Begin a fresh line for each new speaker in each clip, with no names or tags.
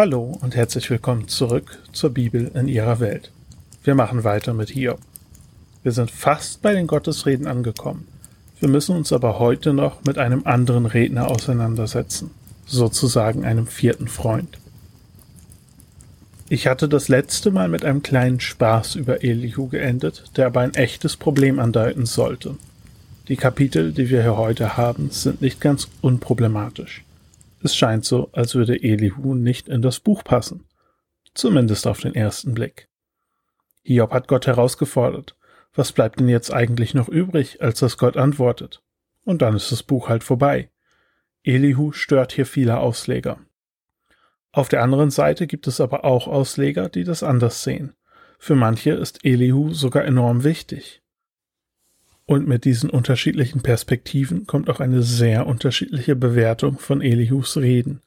Hallo und herzlich willkommen zurück zur Bibel in ihrer Welt. Wir machen weiter mit Hiob. Wir sind fast bei den Gottesreden angekommen. Wir müssen uns aber heute noch mit einem anderen Redner auseinandersetzen, sozusagen einem vierten Freund. Ich hatte das letzte Mal mit einem kleinen Spaß über Elihu geendet, der aber ein echtes Problem andeuten sollte. Die Kapitel, die wir hier heute haben, sind nicht ganz unproblematisch. Es scheint so, als würde Elihu nicht in das Buch passen. Zumindest auf den ersten Blick. Hiob hat Gott herausgefordert. Was bleibt denn jetzt eigentlich noch übrig, als dass Gott antwortet? Und dann ist das Buch halt vorbei. Elihu stört hier viele Ausleger. Auf der anderen Seite gibt es aber auch Ausleger, die das anders sehen. Für manche ist Elihu sogar enorm wichtig. Und mit diesen unterschiedlichen Perspektiven kommt auch eine sehr unterschiedliche Bewertung von Elihus Reden.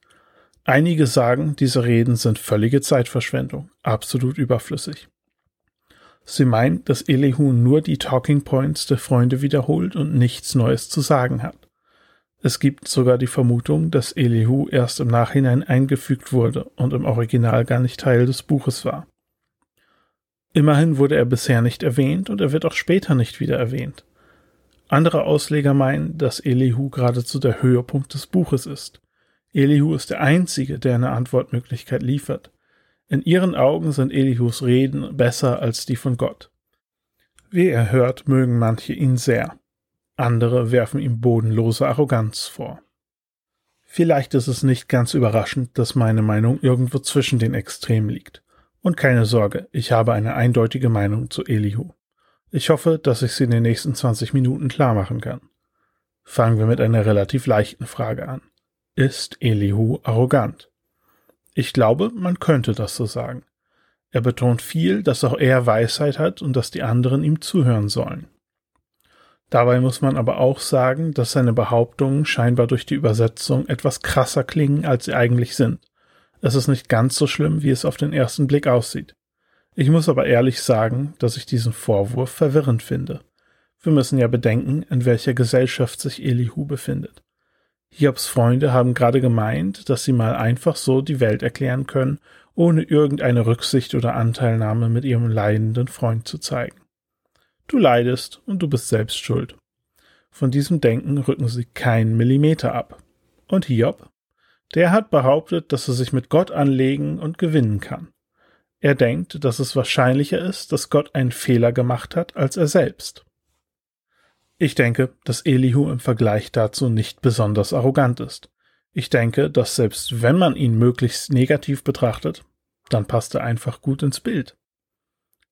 Einige sagen, diese Reden sind völlige Zeitverschwendung, absolut überflüssig. Sie meinen, dass Elihu nur die Talking Points der Freunde wiederholt und nichts Neues zu sagen hat. Es gibt sogar die Vermutung, dass Elihu erst im Nachhinein eingefügt wurde und im Original gar nicht Teil des Buches war. Immerhin wurde er bisher nicht erwähnt und er wird auch später nicht wieder erwähnt. Andere Ausleger meinen, dass Elihu geradezu der Höhepunkt des Buches ist. Elihu ist der Einzige, der eine Antwortmöglichkeit liefert. In ihren Augen sind Elihus Reden besser als die von Gott. Wie er hört, mögen manche ihn sehr. Andere werfen ihm bodenlose Arroganz vor. Vielleicht ist es nicht ganz überraschend, dass meine Meinung irgendwo zwischen den Extremen liegt. Und keine Sorge, ich habe eine eindeutige Meinung zu Elihu. Ich hoffe, dass ich sie in den nächsten 20 Minuten klar machen kann. Fangen wir mit einer relativ leichten Frage an. Ist Elihu arrogant? Ich glaube, man könnte das so sagen. Er betont viel, dass auch er Weisheit hat und dass die anderen ihm zuhören sollen. Dabei muss man aber auch sagen, dass seine Behauptungen scheinbar durch die Übersetzung etwas krasser klingen, als sie eigentlich sind. Es ist nicht ganz so schlimm, wie es auf den ersten Blick aussieht. Ich muss aber ehrlich sagen, dass ich diesen Vorwurf verwirrend finde. Wir müssen ja bedenken, in welcher Gesellschaft sich Elihu befindet. Hiobs Freunde haben gerade gemeint, dass sie mal einfach so die Welt erklären können, ohne irgendeine Rücksicht oder Anteilnahme mit ihrem leidenden Freund zu zeigen. Du leidest und du bist selbst schuld. Von diesem Denken rücken sie keinen Millimeter ab. Und Hiob? Der hat behauptet, dass er sich mit Gott anlegen und gewinnen kann. Er denkt, dass es wahrscheinlicher ist, dass Gott einen Fehler gemacht hat, als er selbst. Ich denke, dass Elihu im Vergleich dazu nicht besonders arrogant ist. Ich denke, dass selbst wenn man ihn möglichst negativ betrachtet, dann passt er einfach gut ins Bild.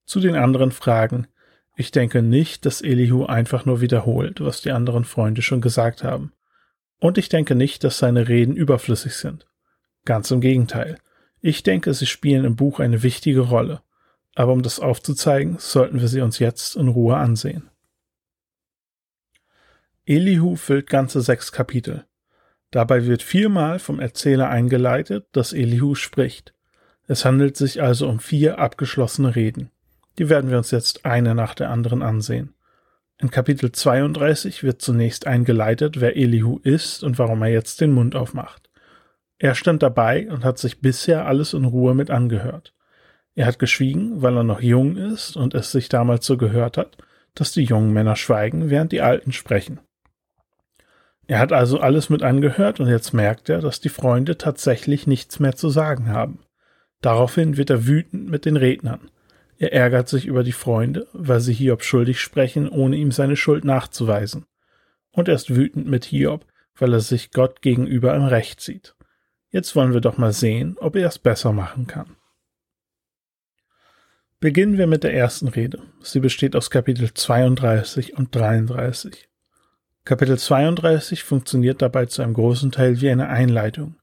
Zu den anderen Fragen. Ich denke nicht, dass Elihu einfach nur wiederholt, was die anderen Freunde schon gesagt haben. Und ich denke nicht, dass seine Reden überflüssig sind. Ganz im Gegenteil. Ich denke, sie spielen im Buch eine wichtige Rolle, aber um das aufzuzeigen, sollten wir sie uns jetzt in Ruhe ansehen. Elihu füllt ganze sechs Kapitel. Dabei wird viermal vom Erzähler eingeleitet, dass Elihu spricht. Es handelt sich also um vier abgeschlossene Reden. Die werden wir uns jetzt eine nach der anderen ansehen. In Kapitel 32 wird zunächst eingeleitet, wer Elihu ist und warum er jetzt den Mund aufmacht. Er stand dabei und hat sich bisher alles in Ruhe mit angehört. Er hat geschwiegen, weil er noch jung ist und es sich damals so gehört hat, dass die jungen Männer schweigen, während die Alten sprechen. Er hat also alles mit angehört und jetzt merkt er, dass die Freunde tatsächlich nichts mehr zu sagen haben. Daraufhin wird er wütend mit den Rednern. Er ärgert sich über die Freunde, weil sie Hiob schuldig sprechen, ohne ihm seine Schuld nachzuweisen. Und er ist wütend mit Hiob, weil er sich Gott gegenüber im Recht sieht. Jetzt wollen wir doch mal sehen, ob er es besser machen kann. Beginnen wir mit der ersten Rede. Sie besteht aus Kapitel 32 und 33. Kapitel 32 funktioniert dabei zu einem großen Teil wie eine Einleitung.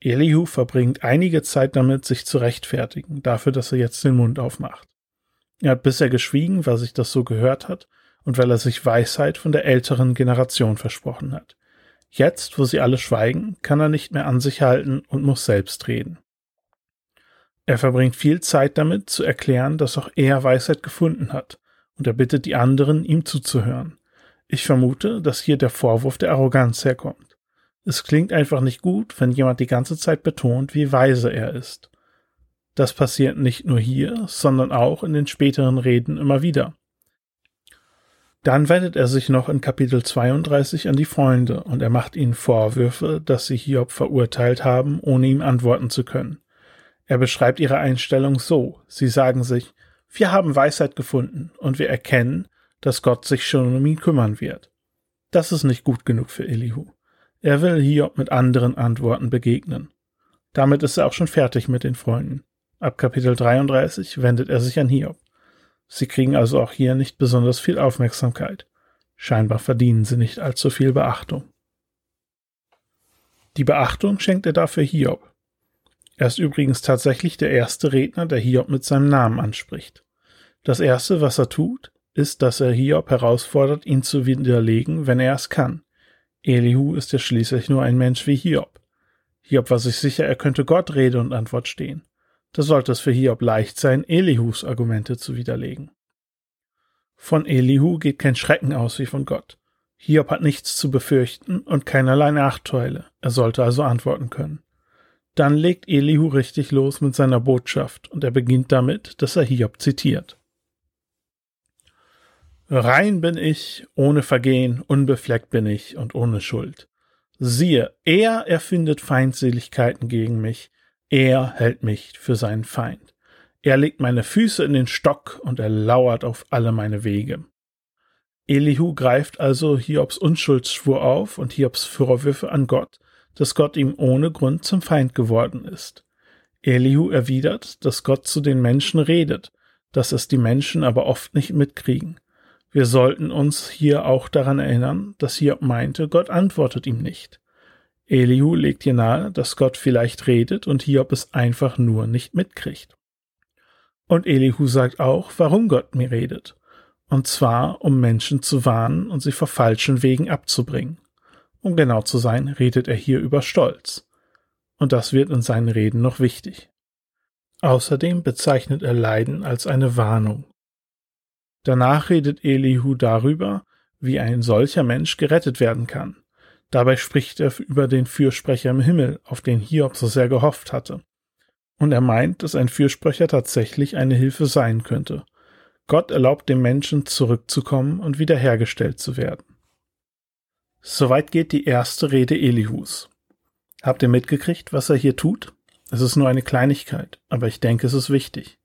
Elihu verbringt einige Zeit damit, sich zu rechtfertigen, dafür, dass er jetzt den Mund aufmacht. Er hat bisher geschwiegen, weil sich das so gehört hat und weil er sich Weisheit von der älteren Generation versprochen hat. Jetzt, wo sie alle schweigen, kann er nicht mehr an sich halten und muss selbst reden. Er verbringt viel Zeit damit, zu erklären, dass auch er Weisheit gefunden hat, und er bittet die anderen, ihm zuzuhören. Ich vermute, dass hier der Vorwurf der Arroganz herkommt. Es klingt einfach nicht gut, wenn jemand die ganze Zeit betont, wie weise er ist. Das passiert nicht nur hier, sondern auch in den späteren Reden immer wieder. Dann wendet er sich noch in Kapitel 32 an die Freunde und er macht ihnen Vorwürfe, dass sie Hiob verurteilt haben, ohne ihm antworten zu können. Er beschreibt ihre Einstellung so. Sie sagen sich, wir haben Weisheit gefunden und wir erkennen, dass Gott sich schon um ihn kümmern wird. Das ist nicht gut genug für Elihu. Er will Hiob mit anderen Antworten begegnen. Damit ist er auch schon fertig mit den Freunden. Ab Kapitel 33 wendet er sich an Hiob. Sie kriegen also auch hier nicht besonders viel Aufmerksamkeit. Scheinbar verdienen sie nicht allzu viel Beachtung. Die Beachtung schenkt er dafür Hiob. Er ist übrigens tatsächlich der erste Redner, der Hiob mit seinem Namen anspricht. Das erste, was er tut, ist, dass er Hiob herausfordert, ihn zu widerlegen, wenn er es kann. Elihu ist ja schließlich nur ein Mensch wie Hiob. Hiob war sich sicher, er könnte Gott Rede und Antwort stehen. Da sollte es für Hiob leicht sein, Elihus Argumente zu widerlegen. Von Elihu geht kein Schrecken aus wie von Gott. Hiob hat nichts zu befürchten und keinerlei Nachteile. Er sollte also antworten können. Dann legt Elihu richtig los mit seiner Botschaft und er beginnt damit, dass er Hiob zitiert. Rein bin ich, ohne Vergehen, unbefleckt bin ich und ohne Schuld. Siehe, er erfindet Feindseligkeiten gegen mich, er hält mich für seinen Feind. Er legt meine Füße in den Stock und er lauert auf alle meine Wege. Elihu greift also Hiobs Unschuldsschwur auf und Hiobs Vorwürfe an Gott, dass Gott ihm ohne Grund zum Feind geworden ist. Elihu erwidert, dass Gott zu den Menschen redet, dass es die Menschen aber oft nicht mitkriegen. Wir sollten uns hier auch daran erinnern, dass Hiob meinte, Gott antwortet ihm nicht. Elihu legt hier nahe, dass Gott vielleicht redet und Hiob es einfach nur nicht mitkriegt. Und Elihu sagt auch, warum Gott mir redet. Und zwar, um Menschen zu warnen und sie vor falschen Wegen abzubringen. Um genau zu sein, redet er hier über Stolz. Und das wird in seinen Reden noch wichtig. Außerdem bezeichnet er Leiden als eine Warnung. Danach redet Elihu darüber, wie ein solcher Mensch gerettet werden kann. Dabei spricht er über den Fürsprecher im Himmel, auf den Hiob so sehr gehofft hatte. Und er meint, dass ein Fürsprecher tatsächlich eine Hilfe sein könnte. Gott erlaubt dem Menschen zurückzukommen und wiederhergestellt zu werden. Soweit geht die erste Rede Elihus. Habt ihr mitgekriegt, was er hier tut? Es ist nur eine Kleinigkeit, aber ich denke, es ist wichtig.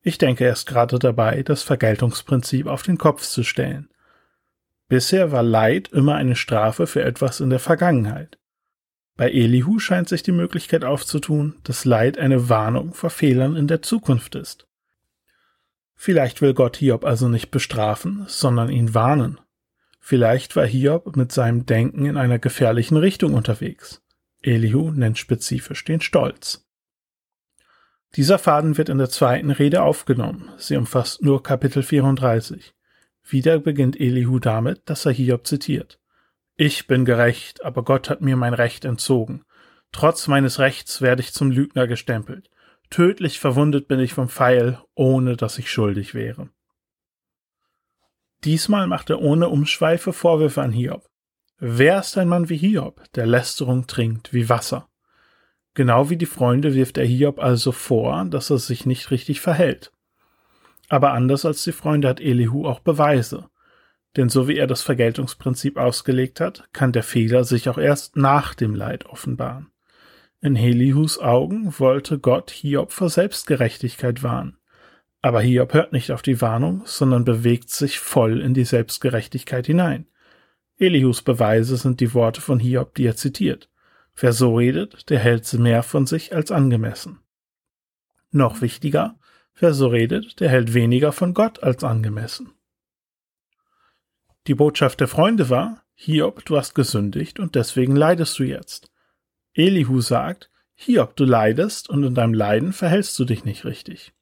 Ich denke, er ist gerade dabei, das Vergeltungsprinzip auf den Kopf zu stellen. Bisher war Leid immer eine Strafe für etwas in der Vergangenheit. Bei Elihu scheint sich die Möglichkeit aufzutun, dass Leid eine Warnung vor Fehlern in der Zukunft ist. Vielleicht will Gott Hiob also nicht bestrafen, sondern ihn warnen. Vielleicht war Hiob mit seinem Denken in einer gefährlichen Richtung unterwegs. Elihu nennt spezifisch den Stolz. Dieser Faden wird in der zweiten Rede aufgenommen. Sie umfasst nur Kapitel 34. Wieder beginnt Elihu damit, dass er Hiob zitiert. Ich bin gerecht, aber Gott hat mir mein Recht entzogen. Trotz meines Rechts werde ich zum Lügner gestempelt. Tödlich verwundet bin ich vom Pfeil, ohne dass ich schuldig wäre. Diesmal macht er ohne Umschweife Vorwürfe an Hiob. Wer ist ein Mann wie Hiob, der Lästerung trinkt wie Wasser? Genau wie die Freunde wirft er Hiob also vor, dass er sich nicht richtig verhält. Aber anders als die Freunde hat Elihu auch Beweise. Denn so wie er das Vergeltungsprinzip ausgelegt hat, kann der Fehler sich auch erst nach dem Leid offenbaren. In Helihus Augen wollte Gott Hiob vor Selbstgerechtigkeit warnen. Aber Hiob hört nicht auf die Warnung, sondern bewegt sich voll in die Selbstgerechtigkeit hinein. Elihus Beweise sind die Worte von Hiob, die er zitiert. Wer so redet, der hält mehr von sich als angemessen. Noch wichtiger, Wer so redet, der hält weniger von Gott als angemessen. Die Botschaft der Freunde war, Hiob, du hast gesündigt und deswegen leidest du jetzt. Elihu sagt, Hiob, du leidest und in deinem Leiden verhältst du dich nicht richtig.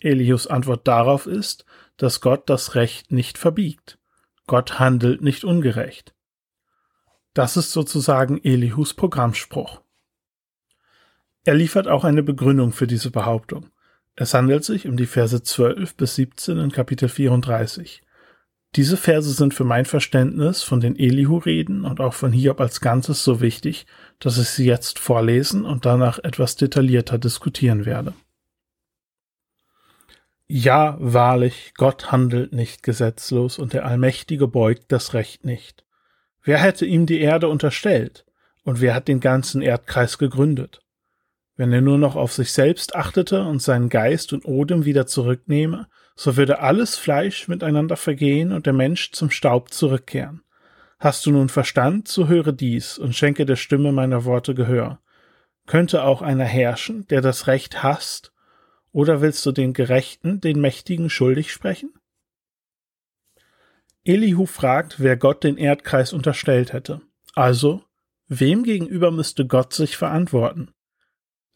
Elihus Antwort darauf ist, dass Gott das Recht nicht verbiegt. Gott handelt nicht ungerecht. Das ist sozusagen Elihus Programmspruch. Er liefert auch eine Begründung für diese Behauptung. Es handelt sich um die Verse 12 bis 17 in Kapitel 34. Diese Verse sind für mein Verständnis von den Elihu-Reden und auch von Hiob als Ganzes so wichtig, dass ich sie jetzt vorlesen und danach etwas detaillierter diskutieren werde. Ja, wahrlich, Gott handelt nicht gesetzlos und der Allmächtige beugt das Recht nicht. Wer hätte ihm die Erde unterstellt? Und wer hat den ganzen Erdkreis gegründet? Wenn er nur noch auf sich selbst achtete und seinen Geist und Odem wieder zurücknehme, so würde alles Fleisch miteinander vergehen und der Mensch zum Staub zurückkehren. Hast du nun Verstand, so höre dies und schenke der Stimme meiner Worte Gehör. Könnte auch einer herrschen, der das Recht hasst, oder willst du den Gerechten, den Mächtigen schuldig sprechen? Elihu fragt, wer Gott den Erdkreis unterstellt hätte. Also, wem gegenüber müsste Gott sich verantworten?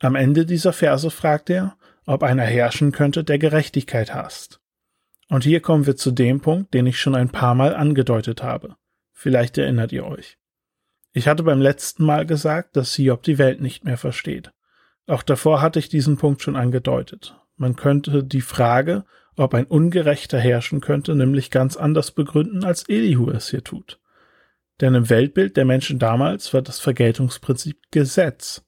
Am Ende dieser Verse fragt er, ob einer herrschen könnte, der Gerechtigkeit hasst. Und hier kommen wir zu dem Punkt, den ich schon ein paar Mal angedeutet habe. Vielleicht erinnert ihr euch. Ich hatte beim letzten Mal gesagt, dass Hiob die Welt nicht mehr versteht. Auch davor hatte ich diesen Punkt schon angedeutet. Man könnte die Frage, ob ein Ungerechter herrschen könnte, nämlich ganz anders begründen, als Elihu es hier tut. Denn im Weltbild der Menschen damals war das Vergeltungsprinzip Gesetz.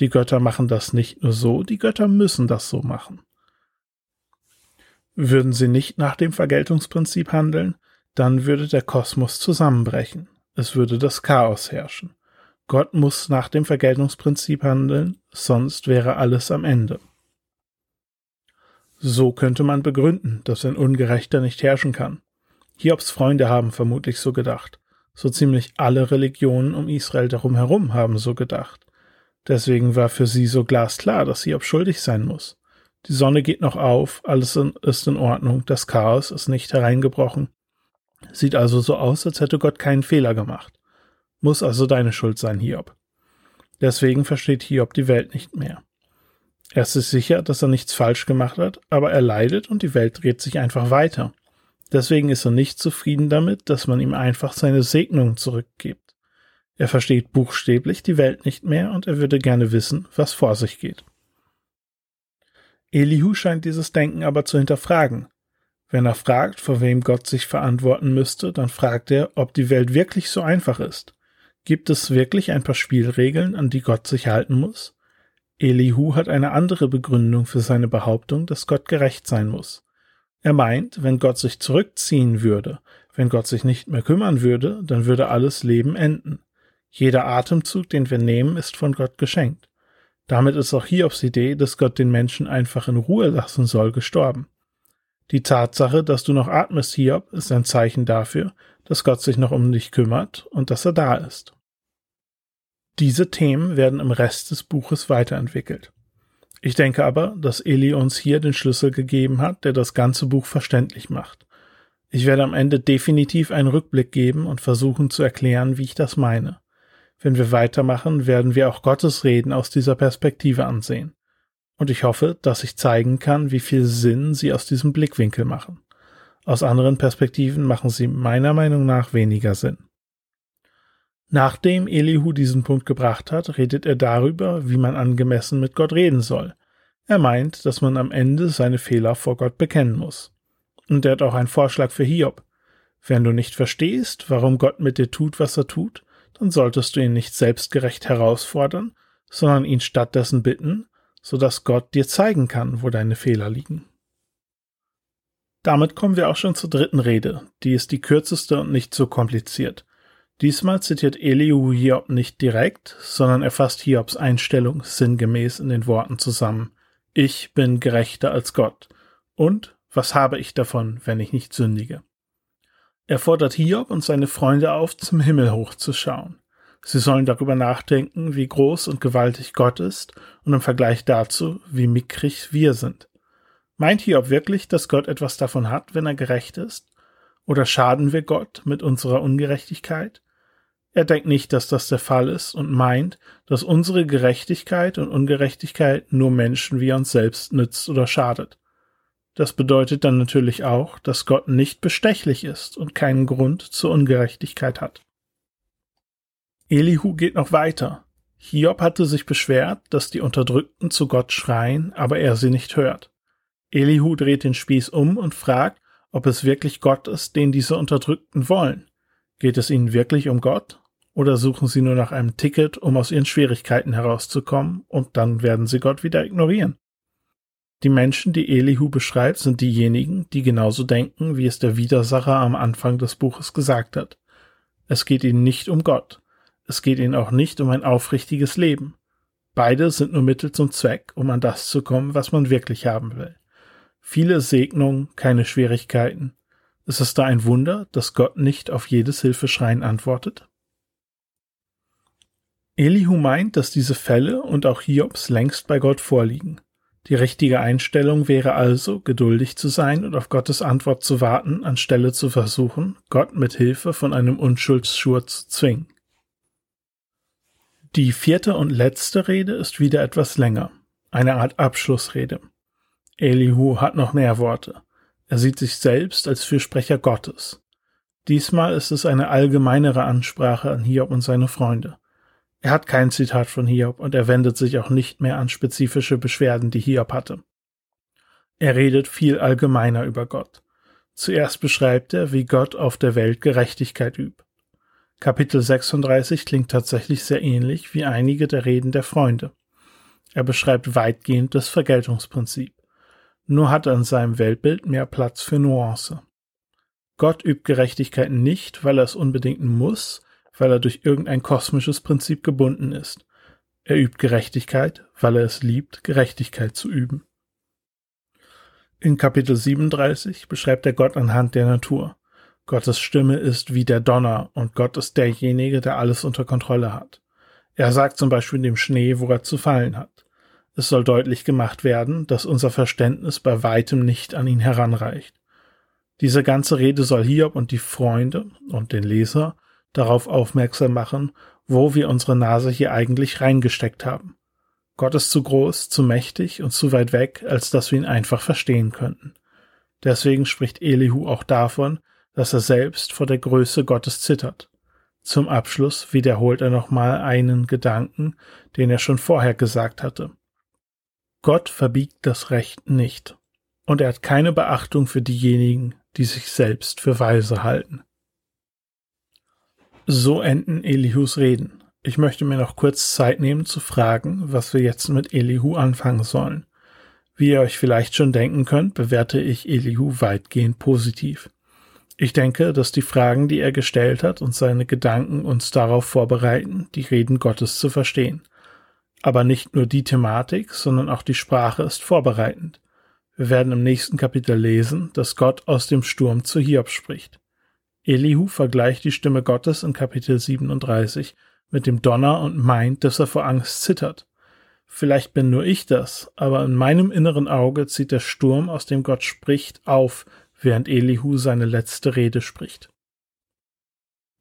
Die Götter machen das nicht nur so, die Götter müssen das so machen. Würden sie nicht nach dem Vergeltungsprinzip handeln, dann würde der Kosmos zusammenbrechen. Es würde das Chaos herrschen. Gott muss nach dem Vergeltungsprinzip handeln, sonst wäre alles am Ende. So könnte man begründen, dass ein Ungerechter nicht herrschen kann. Hiobs Freunde haben vermutlich so gedacht. So ziemlich alle Religionen um Israel darum herum haben so gedacht. Deswegen war für sie so glasklar, dass Hiob schuldig sein muss. Die Sonne geht noch auf, alles ist in Ordnung, das Chaos ist nicht hereingebrochen, Sieht also so aus, als hätte Gott keinen Fehler gemacht. Muss also deine Schuld sein, Hiob. Deswegen versteht Hiob die Welt nicht mehr. Er ist sich sicher, dass er nichts falsch gemacht hat, aber er leidet und die Welt dreht sich einfach weiter. Deswegen ist er nicht zufrieden damit, dass man ihm einfach seine Segnung zurückgibt. Er versteht buchstäblich die Welt nicht mehr und er würde gerne wissen, was vor sich geht. Elihu scheint dieses Denken aber zu hinterfragen. Wenn er fragt, vor wem Gott sich verantworten müsste, dann fragt er, ob die Welt wirklich so einfach ist. Gibt es wirklich ein paar Spielregeln, an die Gott sich halten muss? Elihu hat eine andere Begründung für seine Behauptung, dass Gott gerecht sein muss. Er meint, wenn Gott sich zurückziehen würde, wenn Gott sich nicht mehr kümmern würde, dann würde alles Leben enden. Jeder Atemzug, den wir nehmen, ist von Gott geschenkt. Damit ist auch Hiobs Idee, dass Gott den Menschen einfach in Ruhe lassen soll, gestorben. Die Tatsache, dass du noch atmest, Hiob, ist ein Zeichen dafür, dass Gott sich noch um dich kümmert und dass er da ist. Diese Themen werden im Rest des Buches weiterentwickelt. Ich denke aber, dass Eli uns hier den Schlüssel gegeben hat, der das ganze Buch verständlich macht. Ich werde am Ende definitiv einen Rückblick geben und versuchen zu erklären, wie ich das meine. Wenn wir weitermachen, werden wir auch Gottes Reden aus dieser Perspektive ansehen und ich hoffe, dass ich zeigen kann, wie viel Sinn sie aus diesem Blickwinkel machen. Aus anderen Perspektiven machen sie meiner Meinung nach weniger Sinn. Nachdem Elihu diesen Punkt gebracht hat, redet er darüber, wie man angemessen mit Gott reden soll. Er meint, dass man am Ende seine Fehler vor Gott bekennen muss. Und er hat auch einen Vorschlag für Hiob. Wenn du nicht verstehst, warum Gott mit dir tut, was er tut, dann solltest du ihn nicht selbstgerecht herausfordern, sondern ihn stattdessen bitten, so dass Gott dir zeigen kann, wo deine Fehler liegen. Damit kommen wir auch schon zur dritten Rede. Die ist die kürzeste und nicht so kompliziert. Diesmal zitiert Elihu Hiob nicht direkt, sondern er fasst Hiobs Einstellung sinngemäß in den Worten zusammen. Ich bin gerechter als Gott. Und was habe ich davon, wenn ich nicht sündige? Er fordert Hiob und seine Freunde auf, zum Himmel hochzuschauen. Sie sollen darüber nachdenken, wie groß und gewaltig Gott ist und im Vergleich dazu, wie mickrig wir sind. Meint Hiob wirklich, dass Gott etwas davon hat, wenn er gerecht ist? Oder schaden wir Gott mit unserer Ungerechtigkeit? Er denkt nicht, dass das der Fall ist und meint, dass unsere Gerechtigkeit und Ungerechtigkeit nur Menschen wie uns selbst nützt oder schadet. Das bedeutet dann natürlich auch, dass Gott nicht bestechlich ist und keinen Grund zur Ungerechtigkeit hat. Elihu geht noch weiter. Hiob hatte sich beschwert, dass die Unterdrückten zu Gott schreien, aber er sie nicht hört. Elihu dreht den Spieß um und fragt, ob es wirklich Gott ist, den diese Unterdrückten wollen. Geht es ihnen wirklich um Gott? Oder suchen sie nur nach einem Ticket, um aus ihren Schwierigkeiten herauszukommen, und dann werden sie Gott wieder ignorieren? Die Menschen, die Elihu beschreibt, sind diejenigen, die genauso denken, wie es der Widersacher am Anfang des Buches gesagt hat. Es geht ihnen nicht um Gott. Es geht ihnen auch nicht um ein aufrichtiges Leben. Beide sind nur Mittel zum Zweck, um an das zu kommen, was man wirklich haben will. Viele Segnungen, keine Schwierigkeiten. Ist es da ein Wunder, dass Gott nicht auf jedes Hilfeschreien antwortet? Elihu meint, dass diese Fälle und auch Hiobs längst bei Gott vorliegen. Die richtige Einstellung wäre also, geduldig zu sein und auf Gottes Antwort zu warten, anstelle zu versuchen, Gott mit Hilfe von einem Unschuldsschur zu zwingen. Die vierte und letzte Rede ist wieder etwas länger, eine Art Abschlussrede. Elihu hat noch mehr Worte. Er sieht sich selbst als Fürsprecher Gottes. Diesmal ist es eine allgemeinere Ansprache an Hiob und seine Freunde. Er hat kein Zitat von Hiob und er wendet sich auch nicht mehr an spezifische Beschwerden, die Hiob hatte. Er redet viel allgemeiner über Gott. Zuerst beschreibt er, wie Gott auf der Welt Gerechtigkeit übt. Kapitel 36 klingt tatsächlich sehr ähnlich wie einige der Reden der Freunde. Er beschreibt weitgehend das Vergeltungsprinzip. Nur hat er in seinem Weltbild mehr Platz für Nuance. Gott übt Gerechtigkeit nicht, weil er es unbedingt muss, weil er durch irgendein kosmisches Prinzip gebunden ist. Er übt Gerechtigkeit, weil er es liebt, Gerechtigkeit zu üben. In Kapitel 37 beschreibt er Gott anhand der Natur. Gottes Stimme ist wie der Donner und Gott ist derjenige, der alles unter Kontrolle hat. Er sagt zum Beispiel dem Schnee, wo er zu fallen hat. Es soll deutlich gemacht werden, dass unser Verständnis bei weitem nicht an ihn heranreicht. Diese ganze Rede soll Hiob und die Freunde und den Leser darauf aufmerksam machen, wo wir unsere Nase hier eigentlich reingesteckt haben. Gott ist zu groß, zu mächtig und zu weit weg, als dass wir ihn einfach verstehen könnten. Deswegen spricht Elihu auch davon, dass er selbst vor der Größe Gottes zittert. Zum Abschluss wiederholt er nochmal einen Gedanken, den er schon vorher gesagt hatte. Gott verbiegt das Recht nicht, und er hat keine Beachtung für diejenigen, die sich selbst für weise halten. So enden Elihus Reden. Ich möchte mir noch kurz Zeit nehmen zu fragen, was wir jetzt mit Elihu anfangen sollen. Wie ihr euch vielleicht schon denken könnt, bewerte ich Elihu weitgehend positiv. Ich denke, dass die Fragen, die er gestellt hat und seine Gedanken uns darauf vorbereiten, die Reden Gottes zu verstehen. Aber nicht nur die Thematik, sondern auch die Sprache ist vorbereitend. Wir werden im nächsten Kapitel lesen, dass Gott aus dem Sturm zu Hiob spricht. Elihu vergleicht die Stimme Gottes in Kapitel 37 mit dem Donner und meint, dass er vor Angst zittert. Vielleicht bin nur ich das, aber in meinem inneren Auge zieht der Sturm, aus dem Gott spricht, auf, während Elihu seine letzte Rede spricht.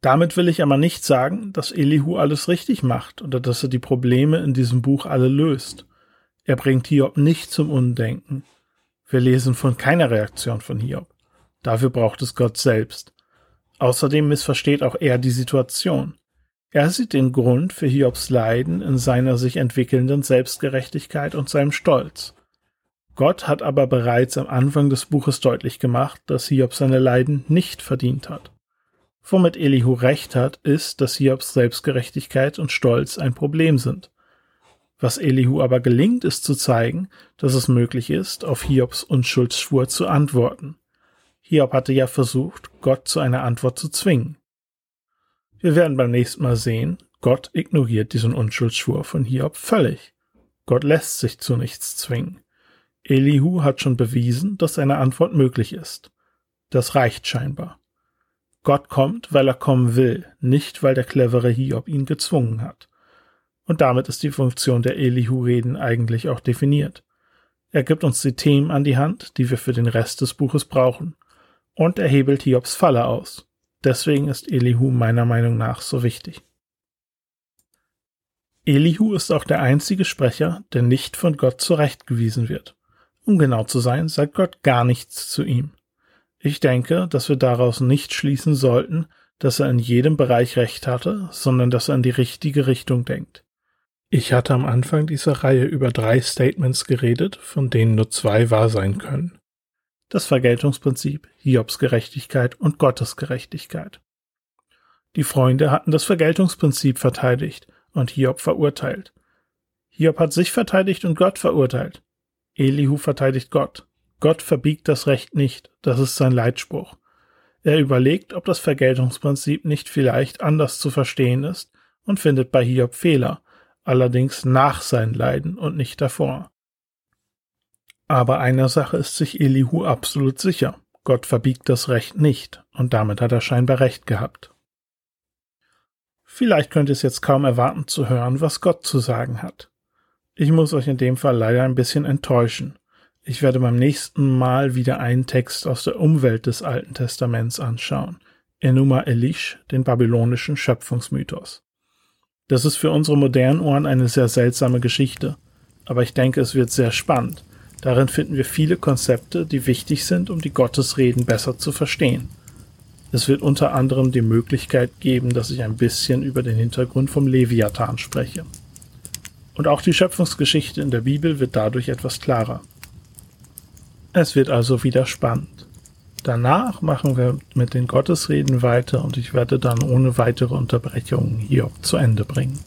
Damit will ich aber nicht sagen, dass Elihu alles richtig macht oder dass er die Probleme in diesem Buch alle löst. Er bringt Hiob nicht zum Undenken. Wir lesen von keiner Reaktion von Hiob. Dafür braucht es Gott selbst. Außerdem missversteht auch er die Situation. Er sieht den Grund für Hiobs Leiden in seiner sich entwickelnden Selbstgerechtigkeit und seinem Stolz. Gott hat aber bereits am Anfang des Buches deutlich gemacht, dass Hiob seine Leiden nicht verdient hat. Womit Elihu recht hat, ist, dass Hiobs Selbstgerechtigkeit und Stolz ein Problem sind. Was Elihu aber gelingt, ist zu zeigen, dass es möglich ist, auf Hiobs Unschuldsschwur zu antworten. Hiob hatte ja versucht, Gott zu einer Antwort zu zwingen. Wir werden beim nächsten Mal sehen, Gott ignoriert diesen Unschuldsschwur von Hiob völlig. Gott lässt sich zu nichts zwingen. Elihu hat schon bewiesen, dass eine Antwort möglich ist. Das reicht scheinbar. Gott kommt, weil er kommen will, nicht weil der clevere Hiob ihn gezwungen hat. Und damit ist die Funktion der Elihu-Reden eigentlich auch definiert. Er gibt uns die Themen an die Hand, die wir für den Rest des Buches brauchen und er hebelt Hiobs Falle aus. Deswegen ist Elihu meiner Meinung nach so wichtig. Elihu ist auch der einzige Sprecher, der nicht von Gott zurechtgewiesen wird. Um genau zu sein, sagt Gott gar nichts zu ihm. Ich denke, dass wir daraus nicht schließen sollten, dass er in jedem Bereich recht hatte, sondern dass er in die richtige Richtung denkt. Ich hatte am Anfang dieser Reihe über drei Statements geredet, von denen nur zwei wahr sein können. Das Vergeltungsprinzip, Hiobs Gerechtigkeit und Gottes Gerechtigkeit. Die Freunde hatten das Vergeltungsprinzip verteidigt und Hiob verurteilt. Hiob hat sich verteidigt und Gott verurteilt. Elihu verteidigt Gott. Gott verbiegt das Recht nicht, das ist sein Leitspruch. Er überlegt, ob das Vergeltungsprinzip nicht vielleicht anders zu verstehen ist und findet bei Hiob Fehler, allerdings nach seinen Leiden und nicht davor. Aber einer Sache ist sich Elihu absolut sicher. Gott verbiegt das Recht nicht, und damit hat er scheinbar recht gehabt. Vielleicht könnt ihr es jetzt kaum erwarten zu hören, was Gott zu sagen hat. Ich muss euch in dem Fall leider ein bisschen enttäuschen. Ich werde beim nächsten Mal wieder einen Text aus der Umwelt des Alten Testaments anschauen. Enuma Elish, den babylonischen Schöpfungsmythos. Das ist für unsere modernen Ohren eine sehr seltsame Geschichte, aber ich denke, es wird sehr spannend. Darin finden wir viele Konzepte, die wichtig sind, um die Gottesreden besser zu verstehen. Es wird unter anderem die Möglichkeit geben, dass ich ein bisschen über den Hintergrund vom Leviathan spreche. Und auch die Schöpfungsgeschichte in der Bibel wird dadurch etwas klarer. Es wird also wieder spannend. Danach machen wir mit den Gottesreden weiter und ich werde dann ohne weitere Unterbrechungen hier zu Ende bringen.